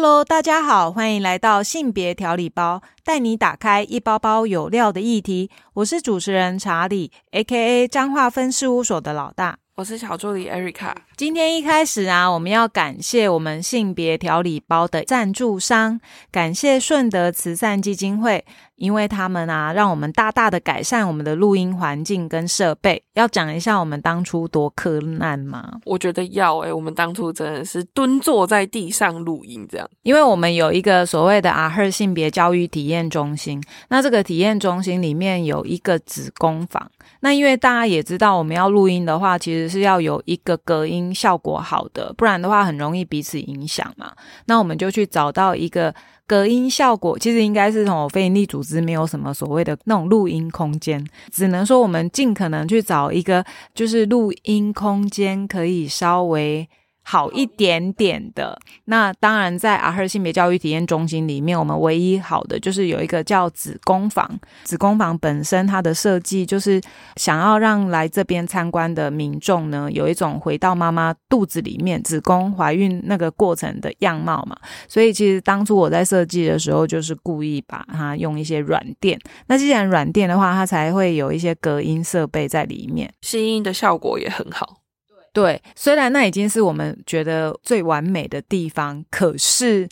Hello，大家好，欢迎来到性别调理包，带你打开一包包有料的议题。我是主持人查理，A.K.A. 彰化分事务所的老大。我是小助理 Erica。今天一开始啊，我们要感谢我们性别调理包的赞助商，感谢顺德慈善基金会，因为他们啊，让我们大大的改善我们的录音环境跟设备。要讲一下我们当初多困难吗？我觉得要诶、我们当初真的是蹲坐在地上录音这样。因为我们有一个所谓的阿赫性别教育体验中心，那这个体验中心里面有一个子宫房。那因为大家也知道，我们要录音的话，其实是要有一个隔音效果好的，不然的话很容易彼此影响嘛。那我们就去找到一个隔音效果，其实应该是从非营利组织没有什么所谓的那种录音空间，只能说我们尽可能去找一个就是录音空间可以稍微。好一点点的，那当然在阿赫性别教育体验中心里面，我们唯一好的就是有一个叫子宫房。子宫房本身它的设计就是想要让来这边参观的民众呢，有一种回到妈妈肚子里面子宫怀孕那个过程的样貌嘛。所以其实当初我在设计的时候，就是故意把它用一些软垫。那既然软垫的话，它才会有一些隔音设备在里面，吸音的效果也很好。对，虽然那已经是我们觉得最完美的地方，可是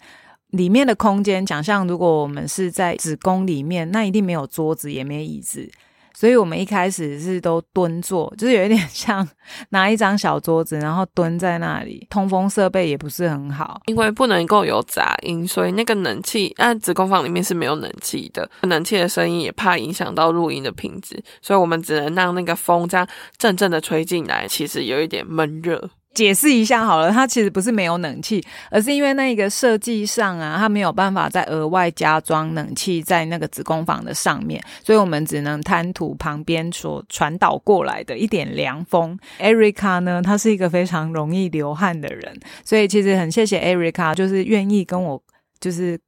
里面的空间，想象如果我们是在子宫里面，那一定没有桌子，也没椅子。所以我们一开始是都蹲坐，就是有一点像拿一张小桌子，然后蹲在那里。通风设备也不是很好，因为不能够有杂音，所以那个冷气，那子宫房里面是没有冷气的，冷气的声音也怕影响到录音的品质，所以我们只能让那个风这样阵阵的吹进来，其实有一点闷热。解释一下好了，它其实不是没有冷气，而是因为那个设计上啊，它没有办法再额外加装冷气在那个子宫房的上面，所以我们只能贪图旁边所传导过来的一点凉风。Erica 呢，她是一个非常容易流汗的人，所以其实很谢谢 Erica，就是愿意跟我就是。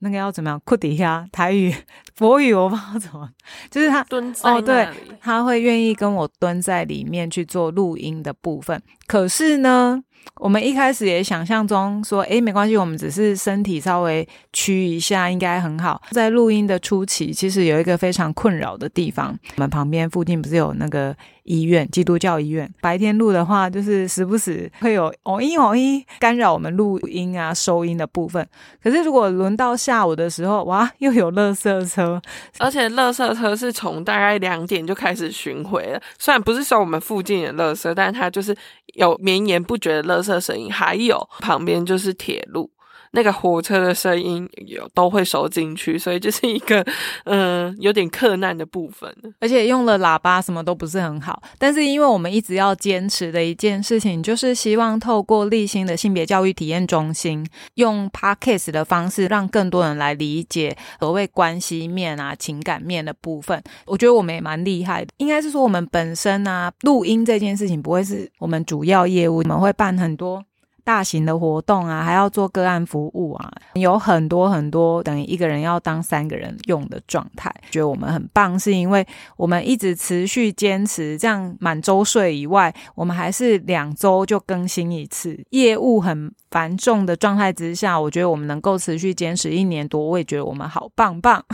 那个要怎么样？裤底下台语、国语我不知道怎么，就是他蹲在哦对他会愿意跟我蹲在里面去做录音的部分。可是呢，我们一开始也想象中说，诶，没关系，我们只是身体稍微屈一下，应该很好。在录音的初期，其实有一个非常困扰的地方，我们旁边附近不是有那个医院，基督教医院。白天录的话，就是时不时会有哦咦哦咦干扰我们录音啊、收音的部分。可是如果轮到下午的时候，哇，又有垃圾车，而且垃圾车是从大概两点就开始巡回了，虽然不是说我们附近的垃圾，但它就是有绵延不绝的垃圾声音，还有旁边就是铁路。那个火车的声音有都会收进去，所以就是一个嗯、呃有点克难的部分。而且用了喇叭什么都不是很好。但是因为我们一直要坚持的一件事情，就是希望透过立新的性别教育体验中心，用 podcast 的方式，让更多人来理解所谓关系面啊、情感面的部分。我觉得我们也蛮厉害的，应该是说我们本身啊，录音这件事情不会是我们主要业务，我们会办很多。大型的活动啊，还要做个案服务啊，有很多很多等于一个人要当三个人用的状态。觉得我们很棒，是因为我们一直持续坚持，这样满周岁以外，我们还是两周就更新一次。业务很繁重的状态之下，我觉得我们能够持续坚持一年多，我也觉得我们好棒棒。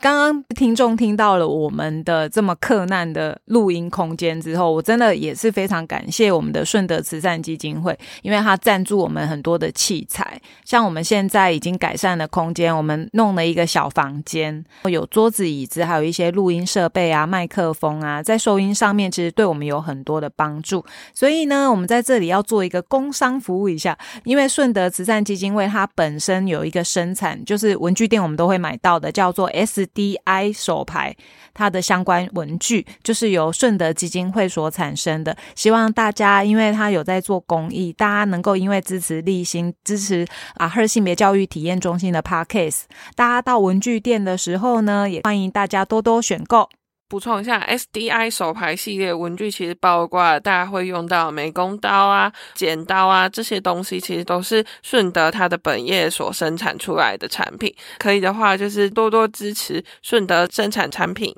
刚刚听众听到了我们的这么克难的录音空间之后，我真的也是非常感谢我们的顺德慈善基金会，因为它赞助我们很多的器材，像我们现在已经改善了空间，我们弄了一个小房间，有桌子、椅子，还有一些录音设备啊、麦克风啊，在收音上面其实对我们有很多的帮助。所以呢，我们在这里要做一个工商服务一下，因为顺德慈善基金会它本身有一个生产，就是文具店我们都会买到的，叫做 S DI 手牌，它的相关文具就是由顺德基金会所产生的。希望大家，因为它有在做公益，大家能够因为支持立新，支持啊赫性别教育体验中心的 Parkcase 大家到文具店的时候呢，也欢迎大家多多选购。补充一下，SDI 手牌系列文具其实包括大家会用到美工刀啊、剪刀啊这些东西，其实都是顺德它的本业所生产出来的产品。可以的话，就是多多支持顺德生产产品。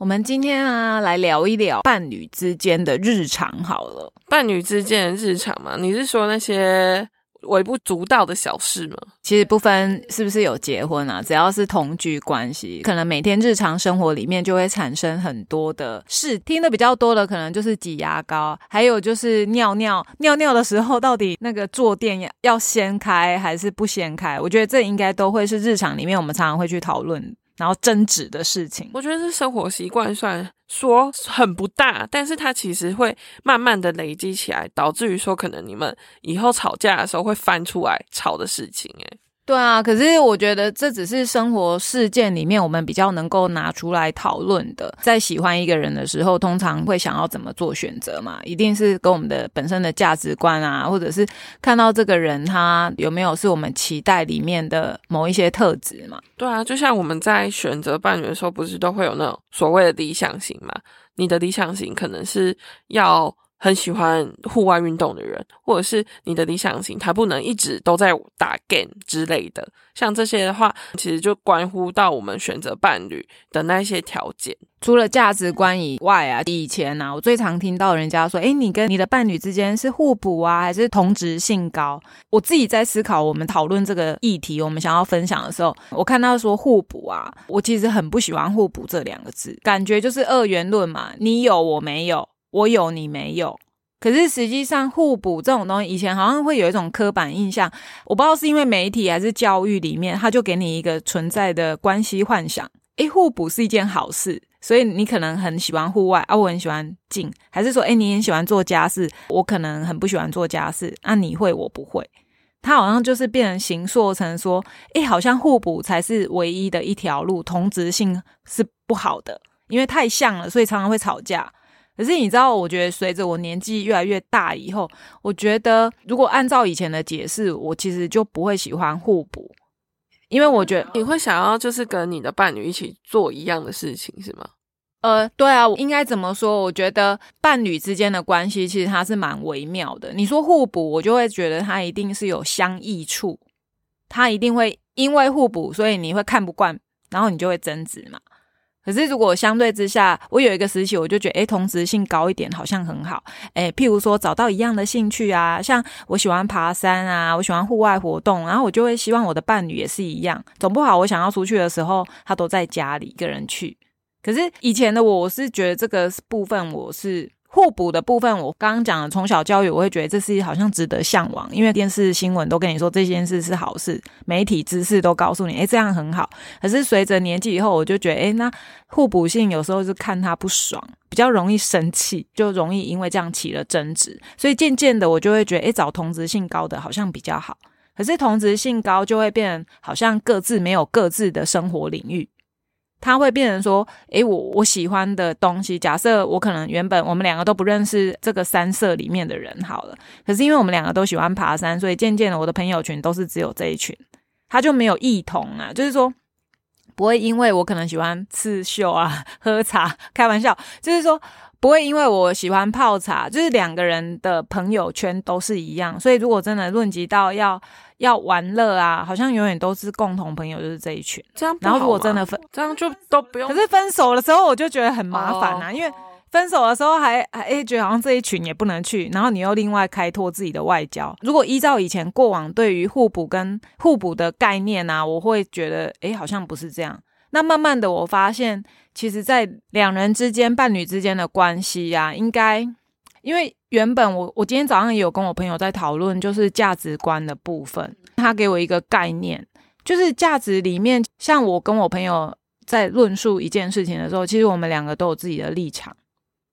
我我们今天啊，来聊一聊伴侣之间的日常好了。伴侣之间的日常嘛，你是说那些微不足道的小事吗？其实不分是不是有结婚啊，只要是同居关系，可能每天日常生活里面就会产生很多的事。听的比较多的，可能就是挤牙膏，还有就是尿尿。尿尿的时候，到底那个坐垫要要掀开还是不掀开？我觉得这应该都会是日常里面我们常常会去讨论。然后争执的事情，我觉得是生活习惯，算说很不大，但是它其实会慢慢的累积起来，导致于说可能你们以后吵架的时候会翻出来吵的事情，诶对啊，可是我觉得这只是生活事件里面我们比较能够拿出来讨论的。在喜欢一个人的时候，通常会想要怎么做选择嘛？一定是跟我们的本身的价值观啊，或者是看到这个人他有没有是我们期待里面的某一些特质嘛？对啊，就像我们在选择伴侣的时候，不是都会有那种所谓的理想型嘛？你的理想型可能是要。很喜欢户外运动的人，或者是你的理想型，他不能一直都在打 game 之类的。像这些的话，其实就关乎到我们选择伴侣的那些条件。除了价值观以外啊，以前呢，我最常听到人家说：“诶，你跟你的伴侣之间是互补啊，还是同质性高？”我自己在思考，我们讨论这个议题，我们想要分享的时候，我看到说互补啊，我其实很不喜欢互补这两个字，感觉就是二元论嘛，你有我没有。我有你没有，可是实际上互补这种东西，以前好像会有一种刻板印象，我不知道是因为媒体还是教育里面，他就给你一个存在的关系幻想。诶，互补是一件好事，所以你可能很喜欢户外啊，我很喜欢静，还是说，诶，你很喜欢做家事，我可能很不喜欢做家事，那你会我不会，他好像就是变成形塑成说，诶，好像互补才是唯一的一条路，同质性是不好的，因为太像了，所以常常会吵架。可是你知道，我觉得随着我年纪越来越大以后，我觉得如果按照以前的解释，我其实就不会喜欢互补，因为我觉得你会想要就是跟你的伴侣一起做一样的事情，是吗？呃，对啊，应该怎么说？我觉得伴侣之间的关系其实它是蛮微妙的。你说互补，我就会觉得它一定是有相异处，它一定会因为互补，所以你会看不惯，然后你就会争执嘛。可是，如果相对之下，我有一个时期，我就觉得，诶同质性高一点好像很好。诶譬如说找到一样的兴趣啊，像我喜欢爬山啊，我喜欢户外活动，然后我就会希望我的伴侣也是一样。总不好，我想要出去的时候，他都在家里一个人去。可是以前的我，我是觉得这个部分我是。互补的部分，我刚刚讲的从小教育，我会觉得这是好像值得向往，因为电视新闻都跟你说这件事是好事，媒体知识都告诉你，诶，这样很好。可是随着年纪以后，我就觉得，诶，那互补性有时候是看他不爽，比较容易生气，就容易因为这样起了争执。所以渐渐的，我就会觉得，诶，找同质性高的好像比较好。可是同质性高就会变，好像各自没有各自的生活领域。他会变成说：“诶，我我喜欢的东西，假设我可能原本我们两个都不认识这个山社里面的人，好了，可是因为我们两个都喜欢爬山，所以渐渐的我的朋友群都是只有这一群，他就没有异同啊，就是说不会因为我可能喜欢刺绣啊、喝茶，开玩笑，就是说不会因为我喜欢泡茶，就是两个人的朋友圈都是一样，所以如果真的论及到要。”要玩乐啊，好像永远都是共同朋友，就是这一群。这样，然后如果真的分，这样就都不用。可是分手的时候，我就觉得很麻烦啊，因为分手的时候还还觉得好像这一群也不能去，然后你又另外开拓自己的外交。如果依照以前过往对于互补跟互补的概念啊，我会觉得哎，好像不是这样。那慢慢的，我发现其实，在两人之间、伴侣之间的关系呀，应该。因为原本我我今天早上也有跟我朋友在讨论，就是价值观的部分。他给我一个概念，就是价值里面，像我跟我朋友在论述一件事情的时候，其实我们两个都有自己的立场。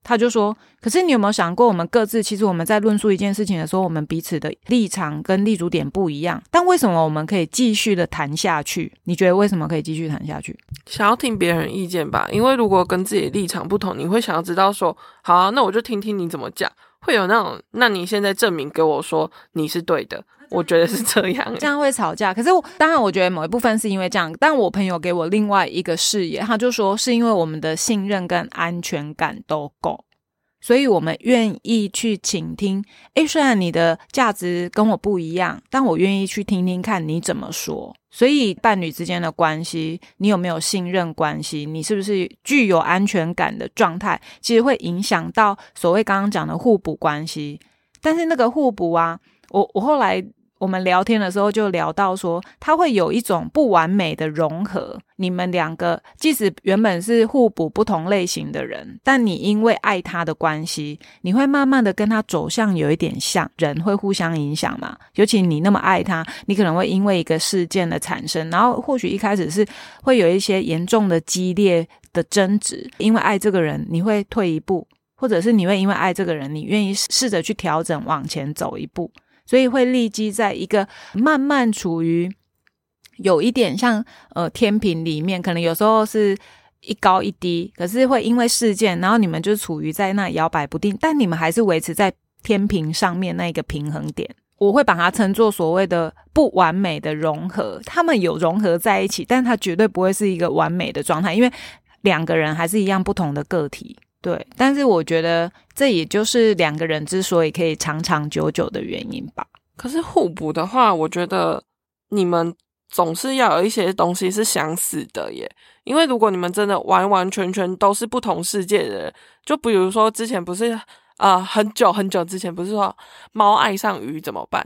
他就说：“可是你有没有想过，我们各自其实我们在论述一件事情的时候，我们彼此的立场跟立足点不一样，但为什么我们可以继续的谈下去？你觉得为什么可以继续谈下去？想要听别人意见吧，因为如果跟自己立场不同，你会想要知道说，好啊，那我就听听你怎么讲，会有那种，那你现在证明给我说你是对的。”我觉得是这样，这样会吵架。可是当然，我觉得某一部分是因为这样。但我朋友给我另外一个视野，他就说是因为我们的信任跟安全感都够，所以我们愿意去倾听。诶，虽然你的价值跟我不一样，但我愿意去听听看你怎么说。所以伴侣之间的关系，你有没有信任关系？你是不是具有安全感的状态？其实会影响到所谓刚刚讲的互补关系。但是那个互补啊，我我后来。我们聊天的时候就聊到说，他会有一种不完美的融合。你们两个即使原本是互补不同类型的人，但你因为爱他的关系，你会慢慢的跟他走向有一点像。人会互相影响嘛？尤其你那么爱他，你可能会因为一个事件的产生，然后或许一开始是会有一些严重的激烈的争执。因为爱这个人，你会退一步，或者是你会因为爱这个人，你愿意试着去调整，往前走一步。所以会立即在一个慢慢处于有一点像呃天平里面，可能有时候是一高一低，可是会因为事件，然后你们就处于在那摇摆不定，但你们还是维持在天平上面那一个平衡点。我会把它称作所谓的不完美的融合，他们有融合在一起，但它绝对不会是一个完美的状态，因为两个人还是一样不同的个体。对，但是我觉得这也就是两个人之所以可以长长久久的原因吧。可是互补的话，我觉得你们总是要有一些东西是相似的耶。因为如果你们真的完完全全都是不同世界的人，就比如说之前不是啊，很久很久之前不是说猫爱上鱼怎么办？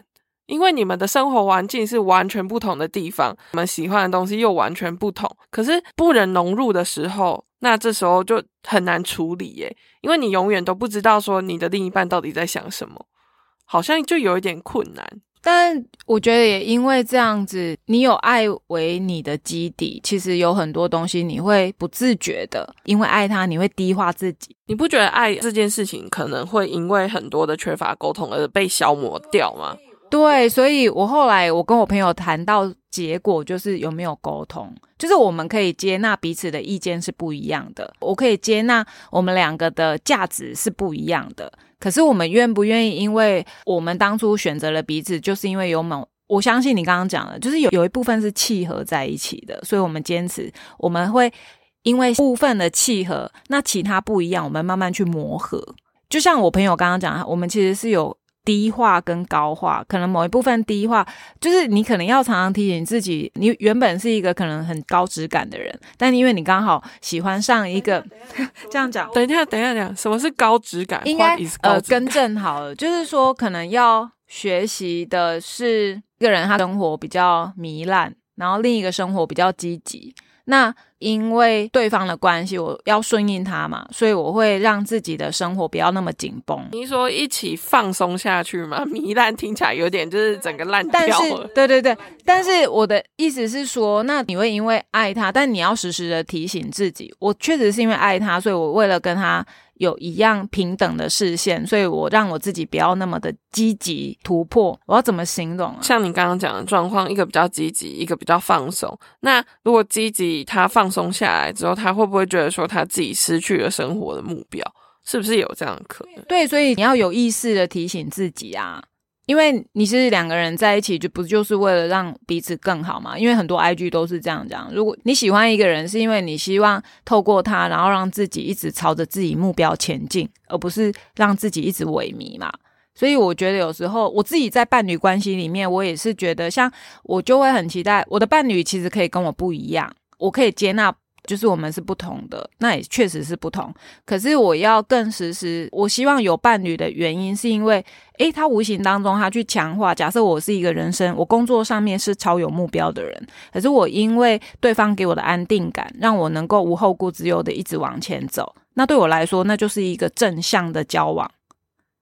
因为你们的生活环境是完全不同的地方，你们喜欢的东西又完全不同，可是不能融入的时候，那这时候就很难处理耶，因为你永远都不知道说你的另一半到底在想什么，好像就有一点困难。但我觉得也因为这样子，你有爱为你的基底，其实有很多东西你会不自觉的，因为爱他，你会低化自己。你不觉得爱这件事情可能会因为很多的缺乏沟通而被消磨掉吗？对，所以我后来我跟我朋友谈到结果，就是有没有沟通，就是我们可以接纳彼此的意见是不一样的，我可以接纳我们两个的价值是不一样的，可是我们愿不愿意？因为我们当初选择了彼此，就是因为有某，我相信你刚刚讲的，就是有有一部分是契合在一起的，所以我们坚持，我们会因为部分的契合，那其他不一样，我们慢慢去磨合。就像我朋友刚刚讲，我们其实是有。低化跟高化，可能某一部分低化，就是你可能要常常提醒自己，你原本是一个可能很高质感的人，但因为你刚好喜欢上一个，这样讲，等一下，等一下，讲什么是高质感？应该呃更正好了，就是说可能要学习的是一个人他生活比较糜烂，然后另一个生活比较积极。那因为对方的关系，我要顺应他嘛，所以我会让自己的生活不要那么紧绷。你说一起放松下去吗？糜烂听起来有点就是整个烂掉了。对对对，但是我的意思是说，那你会因为爱他，但你要时时的提醒自己，我确实是因为爱他，所以我为了跟他。有一样平等的视线，所以我让我自己不要那么的积极突破。我要怎么形容？像你刚刚讲的状况，一个比较积极，一个比较放松。那如果积极他放松下来之后，他会不会觉得说他自己失去了生活的目标？是不是有这样的可能？对，所以你要有意识的提醒自己啊。因为你是两个人在一起，就不就是为了让彼此更好嘛？因为很多 IG 都是这样讲。如果你喜欢一个人，是因为你希望透过他，然后让自己一直朝着自己目标前进，而不是让自己一直萎靡嘛。所以我觉得有时候我自己在伴侣关系里面，我也是觉得，像我就会很期待我的伴侣其实可以跟我不一样，我可以接纳。就是我们是不同的，那也确实是不同。可是我要更实时，我希望有伴侣的原因，是因为，诶，他无形当中他去强化。假设我是一个人生，我工作上面是超有目标的人，可是我因为对方给我的安定感，让我能够无后顾之忧的一直往前走。那对我来说，那就是一个正向的交往。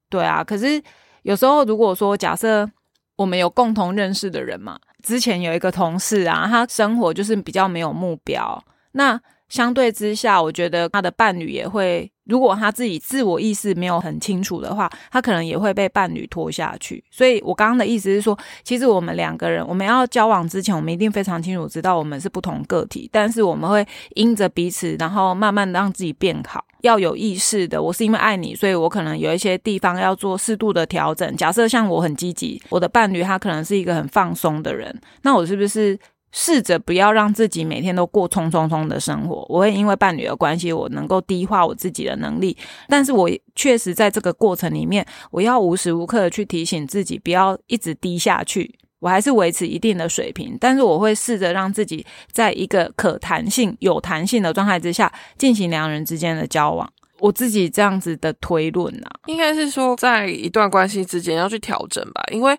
对啊，可是有时候如果说假设我们有共同认识的人嘛，之前有一个同事啊，他生活就是比较没有目标。那相对之下，我觉得他的伴侣也会，如果他自己自我意识没有很清楚的话，他可能也会被伴侣拖下去。所以我刚刚的意思是说，其实我们两个人，我们要交往之前，我们一定非常清楚知道我们是不同个体，但是我们会因着彼此，然后慢慢的让自己变好，要有意识的。我是因为爱你，所以我可能有一些地方要做适度的调整。假设像我很积极，我的伴侣他可能是一个很放松的人，那我是不是？试着不要让自己每天都过冲冲冲的生活。我会因为伴侣的关系，我能够低化我自己的能力，但是我确实在这个过程里面，我要无时无刻的去提醒自己，不要一直低下去。我还是维持一定的水平，但是我会试着让自己在一个可弹性、有弹性的状态之下进行两人之间的交往。我自己这样子的推论啊，应该是说在一段关系之间要去调整吧，因为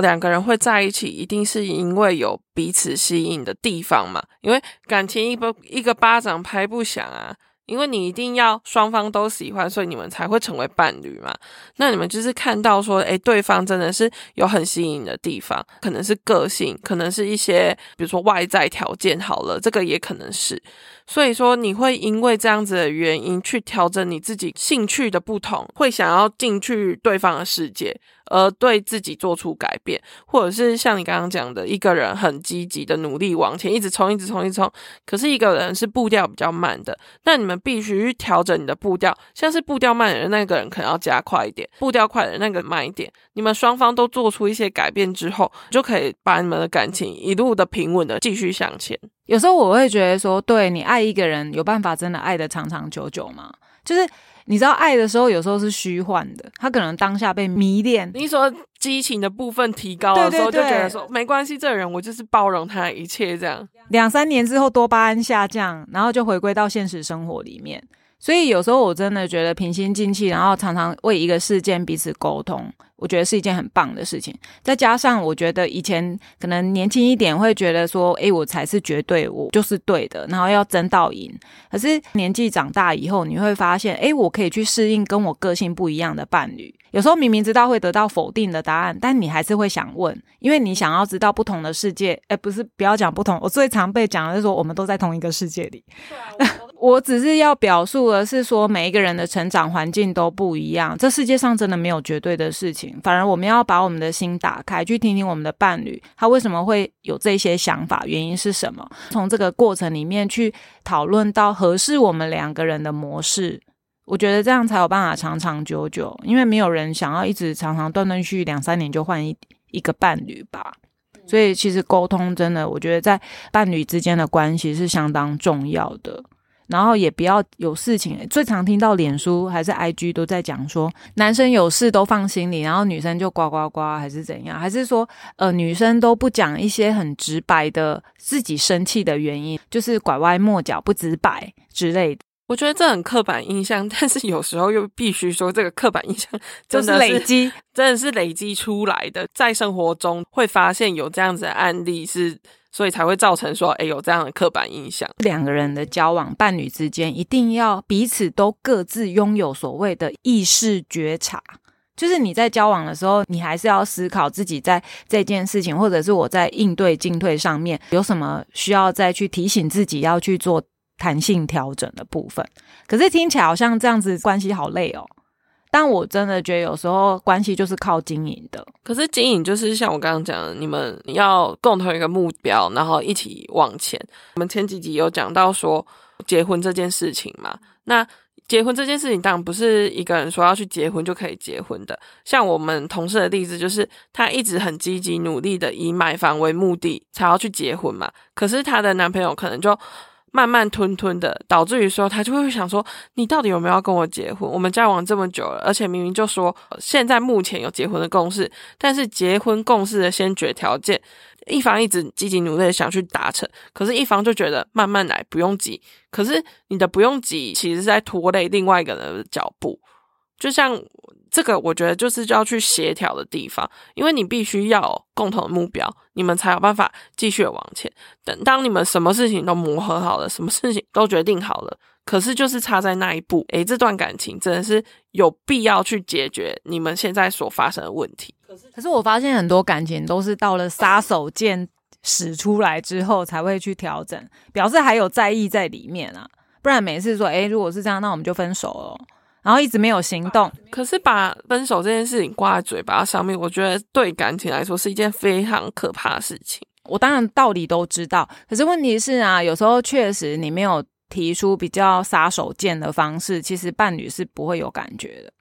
两个人会在一起，一定是因为有彼此吸引的地方嘛。因为感情一不一个巴掌拍不响啊。因为你一定要双方都喜欢，所以你们才会成为伴侣嘛。那你们就是看到说，诶，对方真的是有很吸引的地方，可能是个性，可能是一些比如说外在条件好了，这个也可能是。所以说，你会因为这样子的原因去调整你自己兴趣的不同，会想要进去对方的世界。而对自己做出改变，或者是像你刚刚讲的，一个人很积极的努力往前，一直冲，一直冲，一直冲。可是一个人是步调比较慢的，那你们必须调整你的步调。像是步调慢的人，那个人可能要加快一点；步调快的人，那个慢一点。你们双方都做出一些改变之后，就可以把你们的感情一路的平稳的继续向前。有时候我会觉得说，对你爱一个人，有办法真的爱的长长久久吗？就是。你知道爱的时候，有时候是虚幻的，他可能当下被迷恋。你说激情的部分提高的时候，就觉得说没关系，这个人我就是包容他一切这样。两三年之后，多巴胺下降，然后就回归到现实生活里面。所以有时候我真的觉得平心静气，然后常常为一个事件彼此沟通，我觉得是一件很棒的事情。再加上我觉得以前可能年轻一点会觉得说，诶，我才是绝对，我就是对的，然后要争到赢。可是年纪长大以后，你会发现，诶，我可以去适应跟我个性不一样的伴侣。有时候明明知道会得到否定的答案，但你还是会想问，因为你想要知道不同的世界。诶，不是，不要讲不同。我最常被讲的是说，我们都在同一个世界里。只是要表述的是说，每一个人的成长环境都不一样，这世界上真的没有绝对的事情。反而我们要把我们的心打开，去听听我们的伴侣他为什么会有这些想法，原因是什么？从这个过程里面去讨论到合适我们两个人的模式，我觉得这样才有办法长长久久。因为没有人想要一直长长断断续续两三年就换一一个伴侣吧。所以其实沟通真的，我觉得在伴侣之间的关系是相当重要的。然后也不要有事情，最常听到脸书还是 IG 都在讲说，男生有事都放心里，然后女生就呱呱呱，还是怎样？还是说，呃，女生都不讲一些很直白的自己生气的原因，就是拐弯抹角不直白之类的。我觉得这很刻板印象，但是有时候又必须说，这个刻板印象真的是累积，真的是累积出来的，在生活中会发现有这样子的案例是。所以才会造成说，哎，有这样的刻板印象。两个人的交往，伴侣之间一定要彼此都各自拥有所谓的意识觉察，就是你在交往的时候，你还是要思考自己在这件事情，或者是我在应对进退上面有什么需要再去提醒自己要去做弹性调整的部分。可是听起来好像这样子关系好累哦。但我真的觉得有时候关系就是靠经营的。可是经营就是像我刚刚讲的，你们要共同一个目标，然后一起往前。我们前几集有讲到说结婚这件事情嘛？那结婚这件事情当然不是一个人说要去结婚就可以结婚的。像我们同事的例子，就是她一直很积极努力的以买房为目的才要去结婚嘛。可是她的男朋友可能就。慢慢吞吞的，导致于说他就会想说，你到底有没有要跟我结婚？我们交往这么久了，而且明明就说现在目前有结婚的共识，但是结婚共识的先决条件，一方一直积极努力的想去达成，可是一方就觉得慢慢来，不用急。可是你的不用急，其实是在拖累另外一个人的脚步，就像。这个我觉得就是要去协调的地方，因为你必须要共同的目标，你们才有办法继续往前。等当你们什么事情都磨合好了，什么事情都决定好了，可是就是差在那一步，诶，这段感情真的是有必要去解决你们现在所发生的问题。可是，可是我发现很多感情都是到了杀手锏使出来之后才会去调整，表示还有在意在里面啊，不然每次说，诶，如果是这样，那我们就分手了。然后一直没有行动，可是把分手这件事情挂在嘴巴上面，我觉得对感情来说是一件非常可怕的事情。我当然道理都知道，可是问题是啊，有时候确实你没有提出比较杀手锏的方式，其实伴侣是不会有感觉的。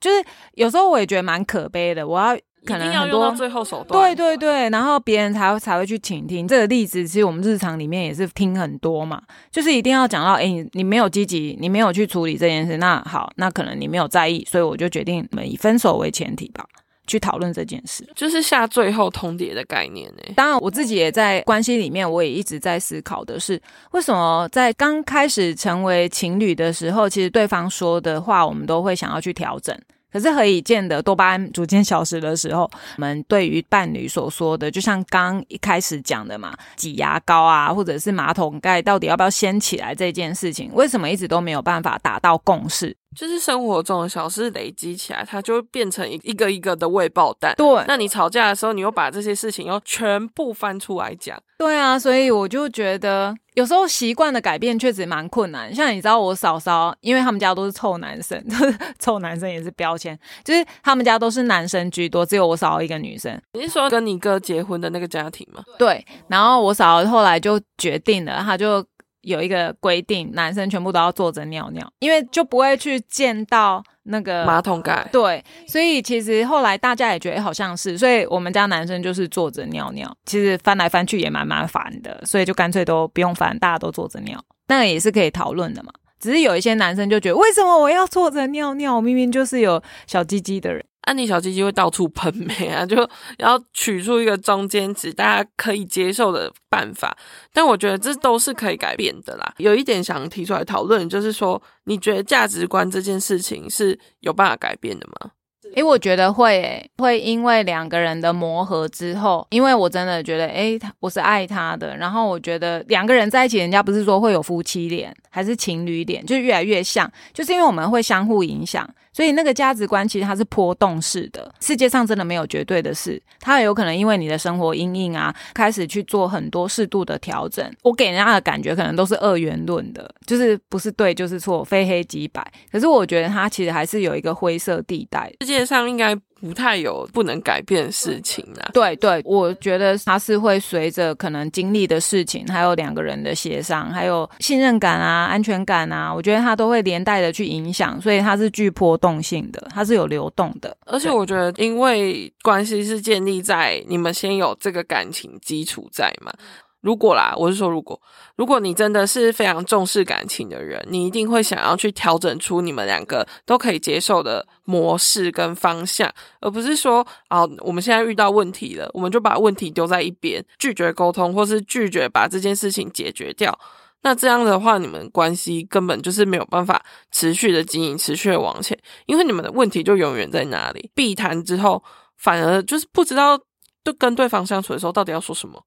就是有时候我也觉得蛮可悲的，我要。可能很多最后手段，对对对，然后别人才会才会去倾听。这个例子其实我们日常里面也是听很多嘛，就是一定要讲到，哎，你没有积极，你没有去处理这件事，那好，那可能你没有在意，所以我就决定我们以分手为前提吧。去讨论这件事，就是下最后通牒的概念呢。当然，我自己也在关系里面，我也一直在思考的是，为什么在刚开始成为情侣的时候，其实对方说的话，我们都会想要去调整。可是何以见得多巴胺逐渐消失的时候，我们对于伴侣所说的，就像刚一开始讲的嘛，挤牙膏啊，或者是马桶盖到底要不要掀起来这件事情，为什么一直都没有办法达到共识？就是生活中的小事累积起来，它就会变成一一个一个的未爆弹。对，那你吵架的时候，你又把这些事情又全部翻出来讲。对啊，所以我就觉得有时候习惯的改变确实蛮困难。像你知道我嫂嫂，因为他们家都是臭男生，臭男生也是标签，就是他们家都是男生居多，只有我嫂嫂一个女生。你是说跟你哥结婚的那个家庭吗？对，然后我嫂嫂后来就决定了，他就。有一个规定，男生全部都要坐着尿尿，因为就不会去见到那个马桶盖。对，所以其实后来大家也觉得好像是，所以我们家男生就是坐着尿尿，其实翻来翻去也蛮麻烦的，所以就干脆都不用翻，大家都坐着尿，那也是可以讨论的嘛。只是有一些男生就觉得，为什么我要坐着尿尿？明明就是有小鸡鸡的人。安妮小鸡鸡会到处喷美啊，就要取出一个中间值，大家可以接受的办法。但我觉得这都是可以改变的啦。有一点想提出来讨论，就是说，你觉得价值观这件事情是有办法改变的吗？诶，我觉得会，诶，会因为两个人的磨合之后，因为我真的觉得，诶，我是爱他的。然后我觉得两个人在一起，人家不是说会有夫妻脸，还是情侣脸，就越来越像，就是因为我们会相互影响。所以那个价值观其实它是波动式的，世界上真的没有绝对的事，它有可能因为你的生活阴影啊，开始去做很多适度的调整。我给人家的感觉可能都是二元论的，就是不是对就是错，非黑即白。可是我觉得它其实还是有一个灰色地带。世界上应该。不太有不能改变的事情啊。对对，我觉得它是会随着可能经历的事情，还有两个人的协商，还有信任感啊、安全感啊，我觉得它都会连带的去影响，所以它是具波动性的，它是有流动的。而且我觉得，因为关系是建立在你们先有这个感情基础在嘛。如果啦，我是说，如果如果你真的是非常重视感情的人，你一定会想要去调整出你们两个都可以接受的模式跟方向，而不是说啊，我们现在遇到问题了，我们就把问题丢在一边，拒绝沟通，或是拒绝把这件事情解决掉。那这样的话，你们关系根本就是没有办法持续的经营，持续的往前，因为你们的问题就永远在那里。避谈之后，反而就是不知道，就跟对方相处的时候到底要说什么。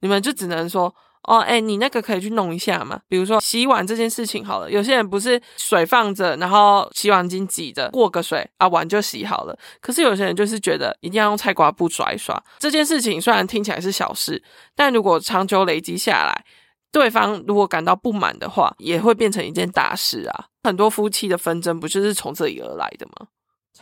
你们就只能说哦，哎，你那个可以去弄一下嘛。比如说洗碗这件事情好了，有些人不是水放着，然后洗碗巾挤着过个水啊，碗就洗好了。可是有些人就是觉得一定要用菜瓜布刷一刷。这件事情虽然听起来是小事，但如果长久累积下来，对方如果感到不满的话，也会变成一件大事啊。很多夫妻的纷争不就是从这里而来的吗？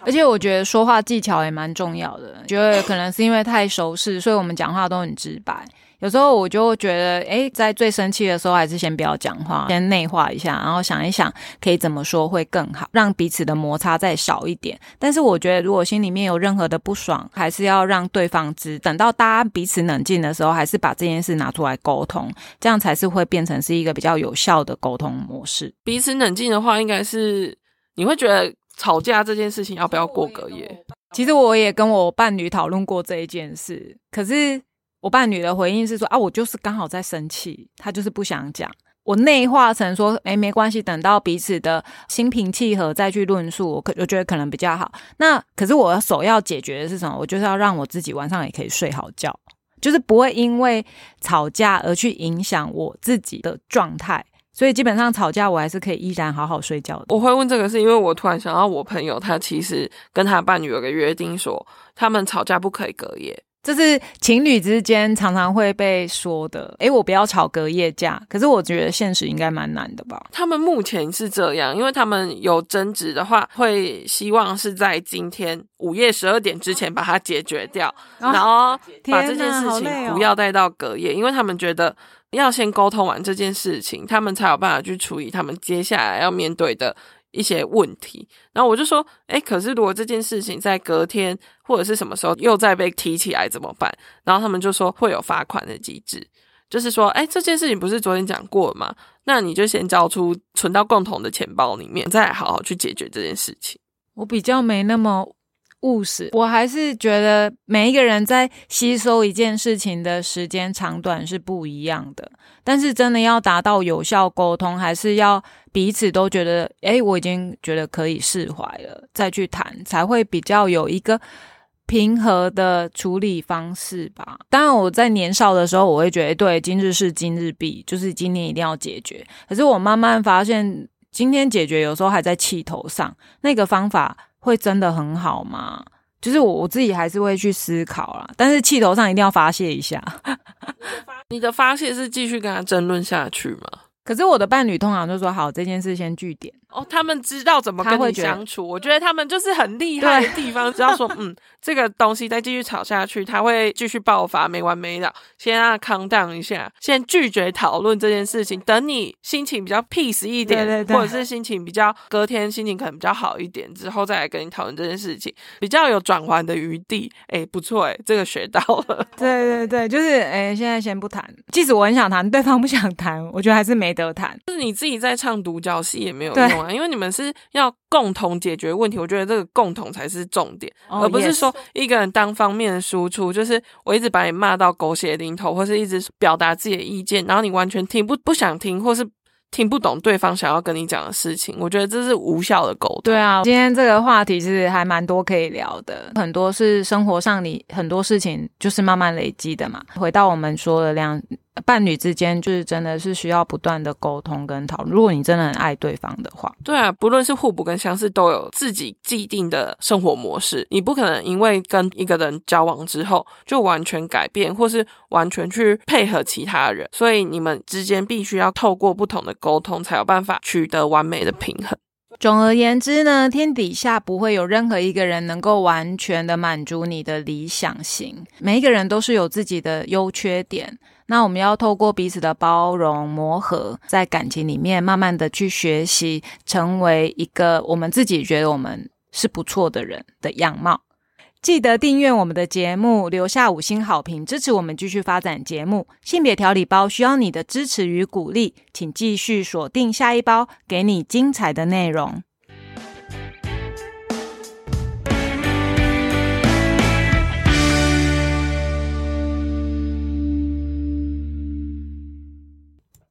而且我觉得说话技巧也蛮重要的。觉得可能是因为太熟识，所以我们讲话都很直白。有时候我就觉得，哎，在最生气的时候，还是先不要讲话，先内化一下，然后想一想可以怎么说会更好，让彼此的摩擦再少一点。但是我觉得，如果心里面有任何的不爽，还是要让对方知。等到大家彼此冷静的时候，还是把这件事拿出来沟通，这样才是会变成是一个比较有效的沟通模式。彼此冷静的话，应该是你会觉得吵架这件事情要不要过隔夜？其实我也跟我伴侣讨论过这一件事，可是。我伴侣的回应是说啊，我就是刚好在生气，他就是不想讲。我内化成说，哎，没关系，等到彼此的心平气和再去论述，我可我觉得可能比较好。那可是我首要解决的是什么？我就是要让我自己晚上也可以睡好觉，就是不会因为吵架而去影响我自己的状态。所以基本上吵架我还是可以依然好好睡觉的。我会问这个是因为我突然想到，我朋友他其实跟他伴侣有个约定，说他们吵架不可以隔夜。这是情侣之间常常会被说的，诶，我不要吵隔夜架。可是我觉得现实应该蛮难的吧？他们目前是这样，因为他们有争执的话，会希望是在今天午夜十二点之前把它解决掉，然后把这件事情不要带到隔夜，因为他们觉得要先沟通完这件事情，他们才有办法去处理他们接下来要面对的。一些问题，然后我就说，哎，可是如果这件事情在隔天或者是什么时候又再被提起来怎么办？然后他们就说会有罚款的机制，就是说，哎，这件事情不是昨天讲过吗？那你就先交出存到共同的钱包里面，再好好去解决这件事情。我比较没那么务实。我还是觉得每一个人在吸收一件事情的时间长短是不一样的，但是真的要达到有效沟通，还是要彼此都觉得，诶，我已经觉得可以释怀了，再去谈，才会比较有一个平和的处理方式吧。当然，我在年少的时候，我会觉得，对，今日事今日毕，就是今天一定要解决。可是我慢慢发现，今天解决有时候还在气头上，那个方法会真的很好吗？就是我我自己还是会去思考啦，但是气头上一定要发泄一下。你的发泄是继续跟他争论下去吗？可是我的伴侣通常就说好，这件事先据点。哦，他们知道怎么跟你相处，我觉得他们就是很厉害的地方，知道说，嗯，这个东西再继续吵下去，他会继续爆发，没完没了。先让他 calm down 一下，先拒绝讨论这件事情，等你心情比较 peace 一点，对对对或者是心情比较隔天心情可能比较好一点之后，再来跟你讨论这件事情，比较有转圜的余地。哎，不错，哎，这个学到了。对对对，就是哎，现在先不谈，即使我很想谈，对方不想谈，我觉得还是没得谈。就是你自己在唱独角戏也没有用啊。因为你们是要共同解决问题，我觉得这个共同才是重点，而不是说一个人单方面的输出。就是我一直把你骂到狗血淋头，或是一直表达自己的意见，然后你完全听不不想听，或是听不懂对方想要跟你讲的事情。我觉得这是无效的沟通。对啊，今天这个话题其实还蛮多可以聊的，很多是生活上你很多事情就是慢慢累积的嘛。回到我们说的量。伴侣之间就是真的是需要不断的沟通跟讨论。如果你真的很爱对方的话，对啊，不论是互补跟相似，都有自己既定的生活模式。你不可能因为跟一个人交往之后就完全改变，或是完全去配合其他人。所以你们之间必须要透过不同的沟通，才有办法取得完美的平衡。总而言之呢，天底下不会有任何一个人能够完全的满足你的理想型。每一个人都是有自己的优缺点。那我们要透过彼此的包容磨合，在感情里面慢慢的去学习，成为一个我们自己觉得我们是不错的人的样貌。记得订阅我们的节目，留下五星好评，支持我们继续发展节目。性别调理包需要你的支持与鼓励，请继续锁定下一包，给你精彩的内容。